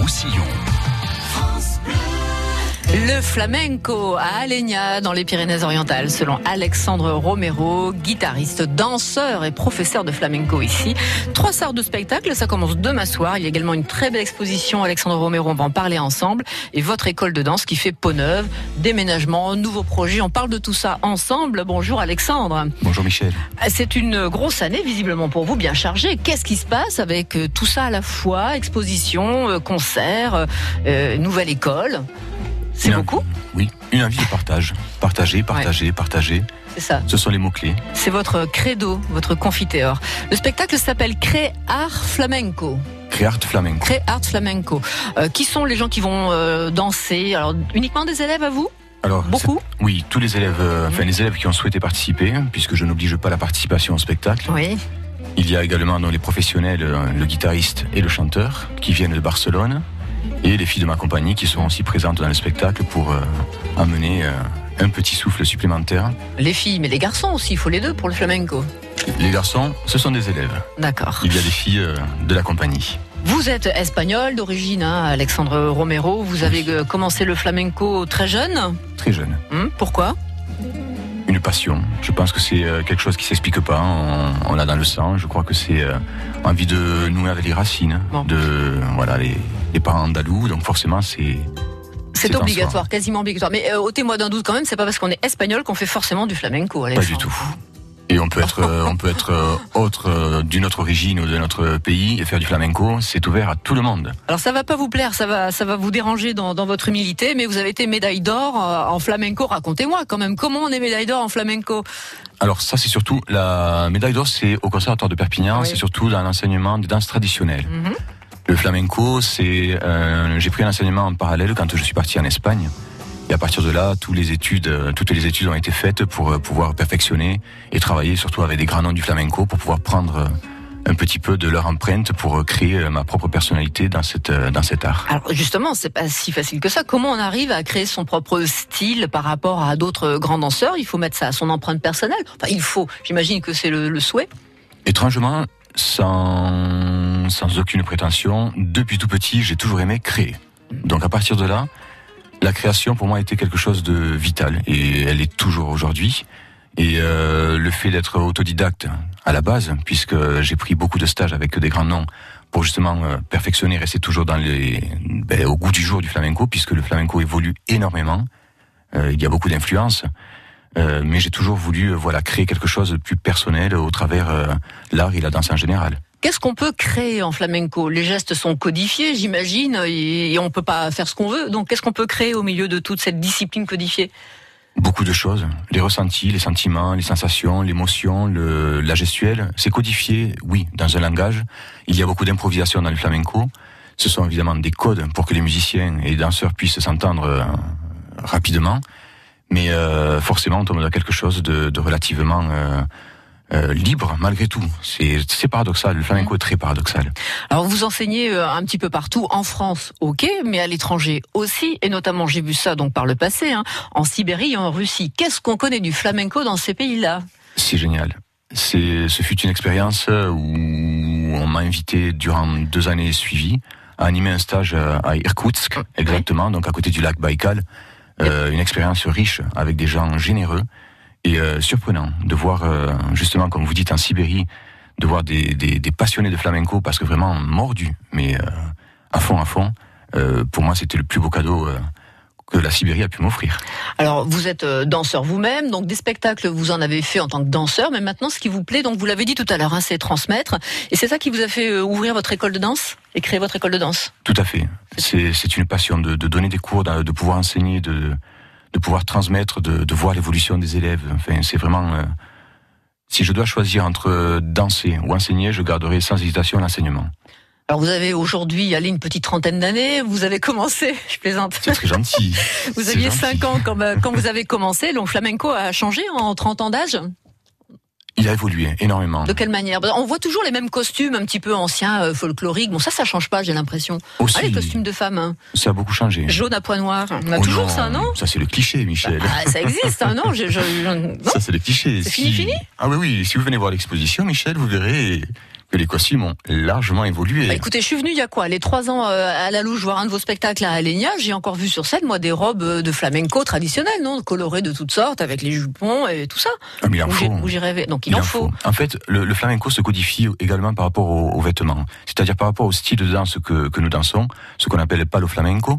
Roussillon. Le flamenco à Alenia dans les Pyrénées-Orientales, selon Alexandre Romero, guitariste, danseur et professeur de flamenco ici. Trois sortes de spectacles, ça commence demain soir. Il y a également une très belle exposition, Alexandre Romero, on va en parler ensemble. Et votre école de danse qui fait peau neuve, déménagement, nouveaux projets, on parle de tout ça ensemble. Bonjour Alexandre. Bonjour Michel. C'est une grosse année visiblement pour vous, bien chargée. Qu'est-ce qui se passe avec euh, tout ça à la fois? Exposition, euh, concert, euh, nouvelle école? C'est beaucoup Oui, une envie de partage. Partager, partager, partager. C'est ça. Ce sont les mots-clés. C'est votre credo, votre confiteor. Le spectacle s'appelle Créart Flamenco. Créart Flamenco. Créart Flamenco. Euh, qui sont les gens qui vont euh, danser? Alors, uniquement des élèves à vous? Alors, beaucoup? Oui, tous les élèves, euh, enfin les élèves qui ont souhaité participer, puisque je n'oblige pas la participation au spectacle. Oui. Il y a également dans les professionnels le guitariste et le chanteur qui viennent de Barcelone et les filles de ma compagnie qui seront aussi présentes dans le spectacle pour euh, amener euh, un petit souffle supplémentaire. Les filles, mais les garçons aussi, il faut les deux pour le flamenco. Les garçons, ce sont des élèves. D'accord. Il y a des filles euh, de la compagnie. Vous êtes espagnol d'origine, hein, Alexandre Romero. Vous avez commencé le flamenco très jeune Très jeune. Hum, pourquoi? Je pense que c'est quelque chose qui s'explique pas. On, l'a dans le sang. Je crois que c'est envie de nouer avec les racines. De voilà les les parents andalous, donc forcément c'est c'est obligatoire, quasiment obligatoire. Mais euh, ôtez-moi d'un doute quand même, c'est pas parce qu'on est espagnol qu'on fait forcément du flamenco. Pas du tout. Et on peut être, euh, on peut être euh, autre d'une autre origine ou de notre pays et faire du flamenco. C'est ouvert à tout le monde. Alors ça va pas vous plaire, ça va, ça va vous déranger dans, dans votre humilité, mais vous avez été médaille d'or en flamenco. Racontez-moi quand même comment on est médaille d'or en flamenco? Alors ça c'est surtout la médaille d'or, c'est au conservatoire de Perpignan, c'est surtout dans l'enseignement des danses traditionnelles. Mhm. Le flamenco, c'est euh, j'ai pris un enseignement en parallèle quand je suis parti en Espagne. Et à partir de là, toutes les études, euh, toutes les études ont été faites pour euh, pouvoir perfectionner et travailler surtout avec des grands noms du flamenco pour pouvoir prendre un petit peu de leur empreinte pour créer ma propre personnalité dans cette dans cet art. Alors justement, c'est pas si facile que ça. Comment on arrive à créer son propre style par rapport à d'autres grands danseurs? Il faut mettre ça à son empreinte personnelle. Enfin, il faut. J'imagine que c'est le, le souhait. Étrangement, sans, sans aucune prétention, depuis tout petit, j'ai toujours aimé créer. Donc à partir de là, la création pour moi a été quelque chose de vital et elle est toujours aujourd'hui. Et euh, le fait d'être autodidacte à la base, puisque j'ai pris beaucoup de stages avec des grands noms pour justement euh, perfectionner, rester toujours dans les, ben, au goût du jour du flamenco, puisque le flamenco évolue énormément. Euh, il y a beaucoup d'influences. Euh, mais j'ai toujours voulu voilà créer quelque chose de plus personnel au travers l'art et la danse en général. Qu'est-ce qu'on peut créer en flamenco? Les gestes sont codifiés, j'imagine, et, on peut pas faire ce qu'on veut. Donc, qu'est-ce qu'on peut créer au milieu de toute cette discipline codifiée? Beaucoup de choses, les ressentis, les sentiments, les sensations, l'émotion, la gestuelle, c'est codifié, oui, dans un langage. Il y a beaucoup d'improvisation dans le flamenco. Ce sont évidemment des codes pour que les musiciens et les danseurs puissent s'entendre rapidement mais euh, forcément on tombe dans quelque chose de, de relativement euh, euh, libre malgré tout. C'est paradoxal, le flamenco est très paradoxal. Alors vous enseignez euh, un petit peu partout en France, ok, mais à l'étranger aussi, et notamment j'ai vu ça donc par le passé, hein, en Sibérie et en Russie. Qu'est-ce qu'on connaît du flamenco dans ces pays-là? C'est génial. Ce fut une expérience où on m'a invité durant deux années suivies à animer un stage à Irkoutsk, exactement, donc à côté du lac Baïkal. Euh, une expérience riche avec des gens généreux et euh, surprenant de voir euh, justement comme vous dites en Sibérie de voir des, des, des passionnés de flamenco parce que vraiment mordus mais à fond à fond pour moi c'était le plus beau cadeau que la Sibérie a pu m'offrir. Alors, vous êtes danseur vous-même, donc des spectacles, vous en avez fait en tant que danseur, mais maintenant, ce qui vous plaît, donc vous l'avez dit tout à l'heure, hein, c'est transmettre. Et c'est ça qui vous a fait ouvrir votre école de danse et créer votre école de danse? Tout à fait. C'est une passion de, de, donner des cours, de, pouvoir enseigner, de, de pouvoir transmettre, de, de voir l'évolution des élèves. Enfin, c'est vraiment. Euh, si je dois choisir entre danser ou enseigner, je garderai sans hésitation l'enseignement. Alors vous avez aujourd'hui, allez, une petite trentaine d'années, vous avez commencé, je plaisante. C'est très gentil. vous aviez 5 ans quand, quand vous avez commencé, donc flamenco a changé en 30 ans d'âge il a évolué énormément. De quelle manière? On voit toujours les mêmes costumes un petit peu anciens, euh, folkloriques. Bon, ça, ça change pas, j'ai l'impression. Aussi, ah, les costumes de femmes. Hein. Ça a beaucoup changé. Jaune à poids noir. On a oh toujours ça, non? Ça, c'est le cliché, Michel. Ah, ça existe, hein, non, Ça, c'est le cliché. C'est fini, fini? Ah oui, oui. Si vous venez voir l'exposition, Michel, vous verrez que les costumes ont largement évolué. Bah, écoutez, je suis venu il y a quoi Les trois ans euh, à la louche voir un de vos spectacles à Alenia. J'ai encore vu sur scène, moi, des robes euh, de flamenco traditionnelles, non Colorées de toutes sortes, avec les jupons et tout ça. Ah, mais il en faut. j'ai- où j'ai rêvé. Donc il, en faut. En fait, le, le flamenco se codifie également par rapport aux, aux vêtements. C'est-à-dire par rapport au style de danse que, que nous dansons, ce qu'on appelle le palo flamenco.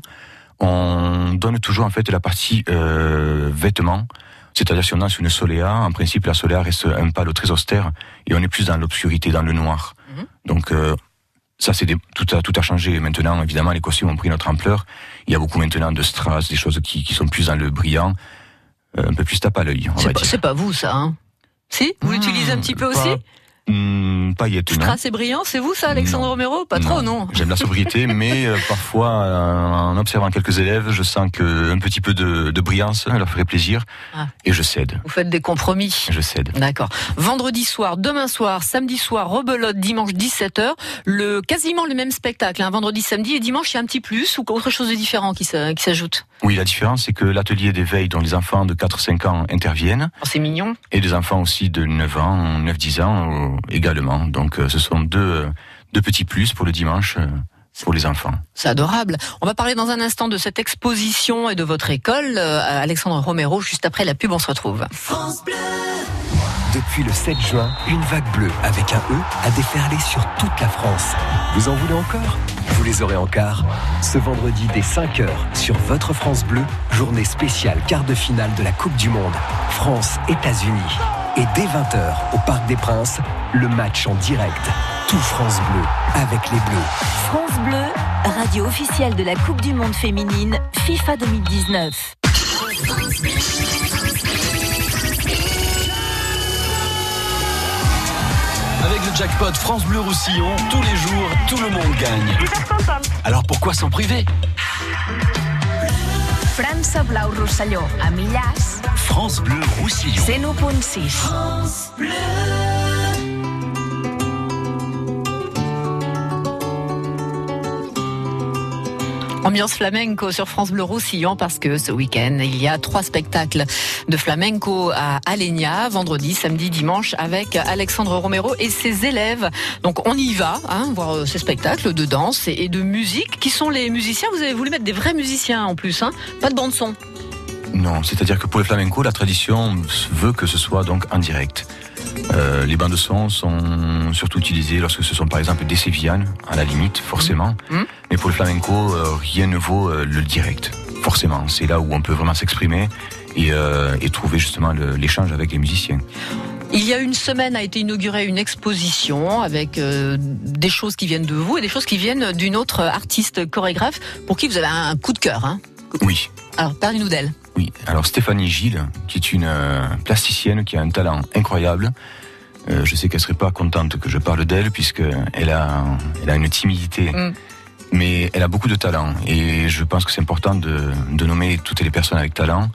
On donne toujours en fait la partie euh, vêtements. C'est-à-dire si on danse une soléa, en principe la soléa reste un palo très austère et on est plus dans l'obscurité, dans le noir. Mhm. Donc euh, ça c'est des- tout a tout a changé maintenant. Évidemment les costumes ont pris notre ampleur. Il y a beaucoup maintenant de strass, des choses qui, qui sont plus dans le brillant, euh, un peu plus tape à l'œil. C'est pas, pas vous, ça, hein? Si? Vous Hmm, l'utilisez un petit peu pas- aussi? Hmm, paillettes, non. Strass et brillant, c'est vous, ça, Alexandre Non. Romero Pas trop, non J'aime la sobriété, mais euh, parfois, euh, en observant quelques élèves, je sens que un petit peu de, de brillance leur ferait plaisir, Ah. et je cède. Vous faites des compromis. Je cède. D'accord. Vendredi soir, demain soir, samedi soir, rebelote, dimanche 17h, le quasiment le même spectacle. Un vendredi, samedi et dimanche, il y a un petit plus ou autre chose de différent qui s'ajoute? Oui, la différence, c'est que l'atelier d'éveil dont les enfants de 4-5 ans interviennent, Oh, c'est mignon. et des enfants aussi de 9 ans, 9-10 ans euh, également. Donc, euh, ce sont deux, euh, deux petits plus pour le dimanche euh, pour les enfants. C'est adorable. On va parler dans un instant de cette exposition et de votre école. Alexandre Romero, juste après la pub, on se retrouve. Depuis le 7 juin, une vague bleue avec un E a déferlé sur toute la France. Vous en voulez encore? Vous les aurez en quart. Ce vendredi dès 5h sur votre France Bleu, journée spéciale quart de finale de la Coupe du Monde. France-États-Unis. Et dès 20h au Parc des Princes, le match en direct. Tout France Bleu avec les Bleus. France Bleu, radio officielle de la Coupe du Monde féminine FIFA 2019. Avec le jackpot France Bleu Roussillon, tous les jours, tout le monde gagne. Alors pourquoi s'en priver? França Blau a Millàs, France Bleu Roussillon. 101.6. Ambiance flamenco sur France Bleu Roussillon parce que ce week-end, il y a trois spectacles de flamenco à Alenia, vendredi, samedi, dimanche, avec Alexandre Romero et ses élèves. Donc on y va, hein, voir euh, ces spectacles de danse et de musique. Qui sont les musiciens Vous avez voulu mettre des vrais musiciens en plus, hein pas de bande son. Non, c'est-à-dire que pour le flamenco, la tradition veut que ce soit donc en direct. Euh, les bandes de son sont surtout utilisées lorsque ce sont par exemple des sévillanes, à la limite, forcément. Mhm. Mais pour le flamenco, euh, rien ne vaut euh, le direct, forcément. C'est là où on peut vraiment s'exprimer et, euh, et trouver justement l'échange avec les musiciens. Il y a une semaine a été inaugurée une exposition avec euh, des choses qui viennent de vous et des choses qui viennent d'une autre artiste chorégraphe pour qui vous avez un coup de cœur. Hein Oui, Alors parlez-nous d'elle. Oui, alors Stéphanie Gilles, qui est une euh, plasticienne qui a un talent incroyable. Euh, je sais qu'elle serait pas contente que je parle d'elle puisque elle a, elle a une timidité, Mm. Mais elle a beaucoup de talent et je pense que c'est important de, de nommer toutes les personnes avec talent.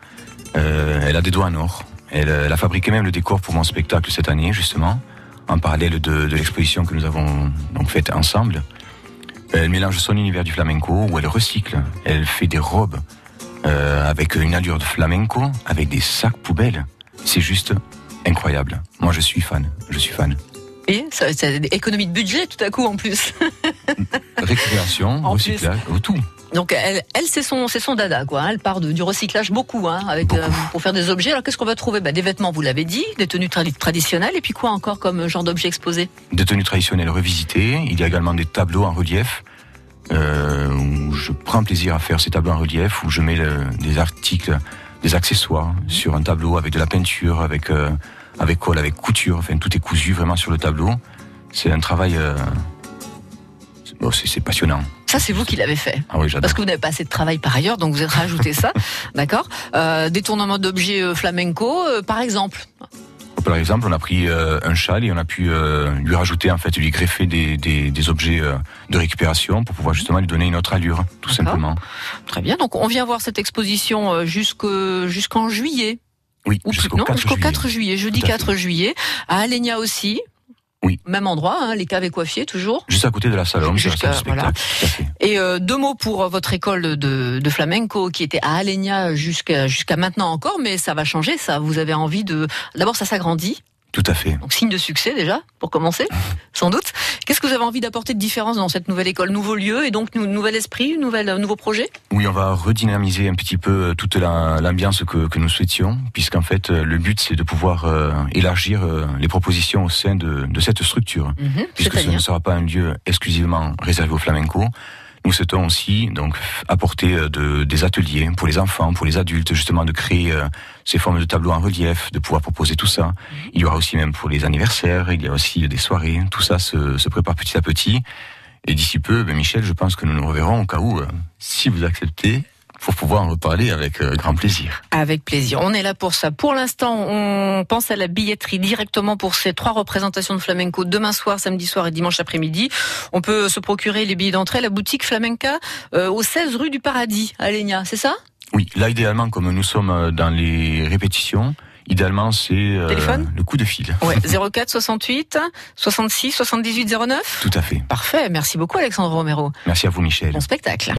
Euh, elle a des doigts en or. Elle, elle a fabriqué même le décor pour mon spectacle cette année justement, en parallèle de, de l'exposition que nous avons donc faite ensemble. Elle mélange son univers du flamenco où elle recycle. Elle fait des robes euh, avec une allure de flamenco, avec des sacs poubelles. C'est juste incroyable. Moi, je suis fan. Je suis fan. Et ça, c'est des économies de budget tout à coup en plus. Récupération, En recyclage, euh, tout. Donc elle, elle c'est son, c'est son dada quoi. Elle part de- du recyclage beaucoup, hein, avec Beaucoup. euh, pour faire des objets. Alors qu'est-ce qu'on va trouver? Bah, Des vêtements, vous l'avez dit, des tenues tradi- traditionnelles, et puis quoi encore comme genre d'objet exposé Des tenues traditionnelles revisitées. Il y a également des tableaux en relief. Euh, où je prends plaisir à faire ces tableaux en relief, où je mets le- des articles, des accessoires sur un tableau avec de la peinture, avec euh, avec colle, avec couture. Enfin, tout est cousu vraiment sur le tableau. C'est un travail. euh, c'est- bon, c'est passionnant. Ça c'est vous qui l'avez fait. Ah oui, j'adore. Parce que vous n'avez pas assez de travail par ailleurs, donc vous avez rajouté ça, d'accord euh, Des tournements d'objets euh, flamenco, euh, par exemple. Par exemple, on a pris euh, un châle et on a pu euh, lui rajouter, en fait, lui greffer des, des, des objets euh, de récupération pour pouvoir justement lui donner une autre allure, tout simplement. Très bien. Donc on vient voir cette exposition euh, jusque- jusqu'en juillet. Oui, jusqu'au non, 4 jusqu'au juillet. 4 juillet, jeudi Tout à 4 juillet, à Alenia aussi. Oui. Même endroit, hein, les caves et coiffiers toujours. Juste à côté de la salle, Jusqu'à- voilà. Et euh, deux mots pour euh, votre école de, de flamenco qui était à Alenia jusqu'à jusqu'à maintenant encore, mais ça va changer. Ça, vous avez envie de. D'abord, ça s'agrandit. Tout à fait. Donc signe de succès déjà, pour commencer, sans doute. Qu'est-ce que vous avez envie d'apporter de différence dans cette nouvelle école Nouveau lieu et donc nouvel esprit, nouvel, nouveau projet? Oui, on va redynamiser un petit peu toute l'ambiance que, que, nous souhaitions, puisqu'en fait le but c'est de pouvoir élargir les propositions au sein de, de cette structure, Mhm, puisque ce ne sera pas un lieu exclusivement réservé au flamenco. Nous souhaitons aussi donc apporter euh, de, des ateliers pour les enfants, pour les adultes, justement de créer euh, ces formes de tableaux en relief, de pouvoir proposer tout ça. Il y aura aussi même pour les anniversaires, il y a aussi des soirées. Tout ça se, se prépare petit à petit. Et d'ici peu, ben Michel, je pense que nous nous reverrons au cas où, euh, si vous acceptez, pour pouvoir en reparler avec euh, grand plaisir. Avec plaisir. On est là pour ça. Pour l'instant, on pense à la billetterie directement pour ces trois représentations de flamenco demain soir, samedi soir et dimanche après-midi. On peut se procurer les billets d'entrée à la boutique Flamenca euh, au 16 rue du Paradis à Lénia, c'est ça? Oui, là idéalement, comme nous sommes euh, dans les répétitions, Idéalement, c'est euh, le coup de fil. Ouais, 04 68 66 78 09. Tout à fait. Parfait. Merci beaucoup, Alexandre Romero. Merci à vous, Michel. Bon spectacle.